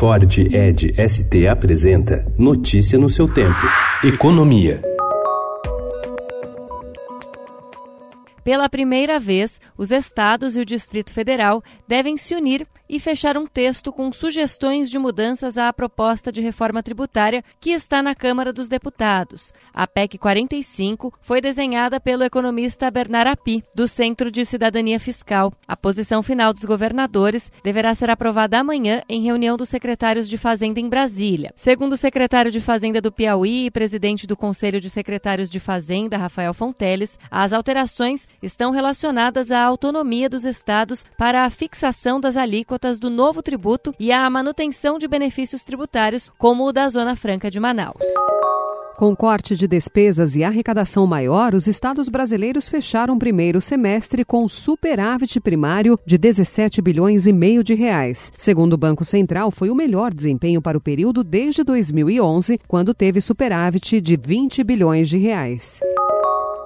Ford Ed ST apresenta Notícia no seu tempo. Economia. Pela primeira vez, os estados e o Distrito Federal devem se unir e fechar um texto com sugestões de mudanças à proposta de reforma tributária que está na Câmara dos Deputados. A PEC 45 foi desenhada pelo economista Bernard Api, do Centro de Cidadania Fiscal. A posição final dos governadores deverá ser aprovada amanhã em reunião dos secretários de Fazenda em Brasília. Segundo o secretário de Fazenda do Piauí e presidente do Conselho de Secretários de Fazenda, Rafael Fonteles, as alterações estão relacionadas à autonomia dos estados para a fixação das alíquotas do novo tributo e à manutenção de benefícios tributários, como o da Zona Franca de Manaus. Com corte de despesas e arrecadação maior, os estados brasileiros fecharam o primeiro semestre com superávit primário de 17 bilhões e meio de reais. Segundo o Banco Central, foi o melhor desempenho para o período desde 2011, quando teve superávit de 20 bilhões de reais.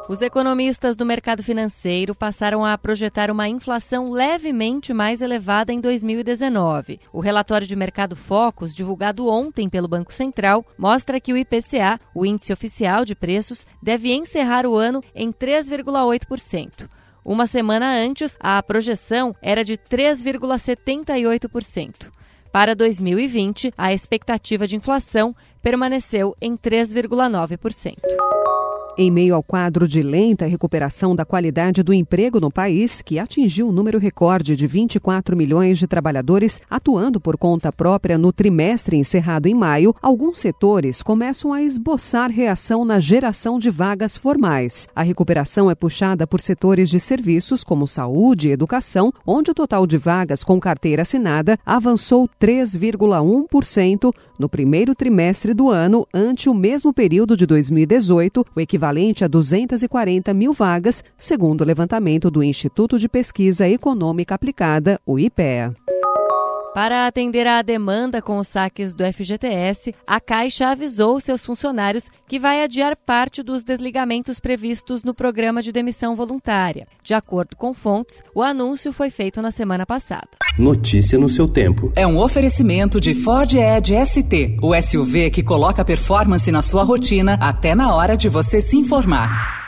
Os economistas do mercado financeiro passaram a projetar uma inflação levemente mais elevada em 2019. O relatório de mercado Focus, divulgado ontem pelo Banco Central, mostra que o IPCA, o índice oficial de preços, deve encerrar o ano em 3,8%. Uma semana antes, a projeção era de 3,78%. Para 2020, a expectativa de inflação permaneceu em 3,9%. Em meio ao quadro de lenta recuperação da qualidade do emprego no país, que atingiu o um número recorde de 24 milhões de trabalhadores atuando por conta própria no trimestre encerrado em maio, alguns setores começam a esboçar reação na geração de vagas formais. A recuperação é puxada por setores de serviços como saúde e educação, onde o total de vagas com carteira assinada avançou 3,1% no primeiro trimestre do ano, ante o mesmo período de 2018, o equivalente equivalente a 240 mil vagas, segundo o levantamento do Instituto de Pesquisa Econômica Aplicada, o IPEA. Para atender à demanda com os saques do FGTS, a Caixa avisou seus funcionários que vai adiar parte dos desligamentos previstos no programa de demissão voluntária. De acordo com fontes, o anúncio foi feito na semana passada. Notícia no seu tempo. É um oferecimento de Ford Edge ST, o SUV que coloca performance na sua rotina até na hora de você se informar.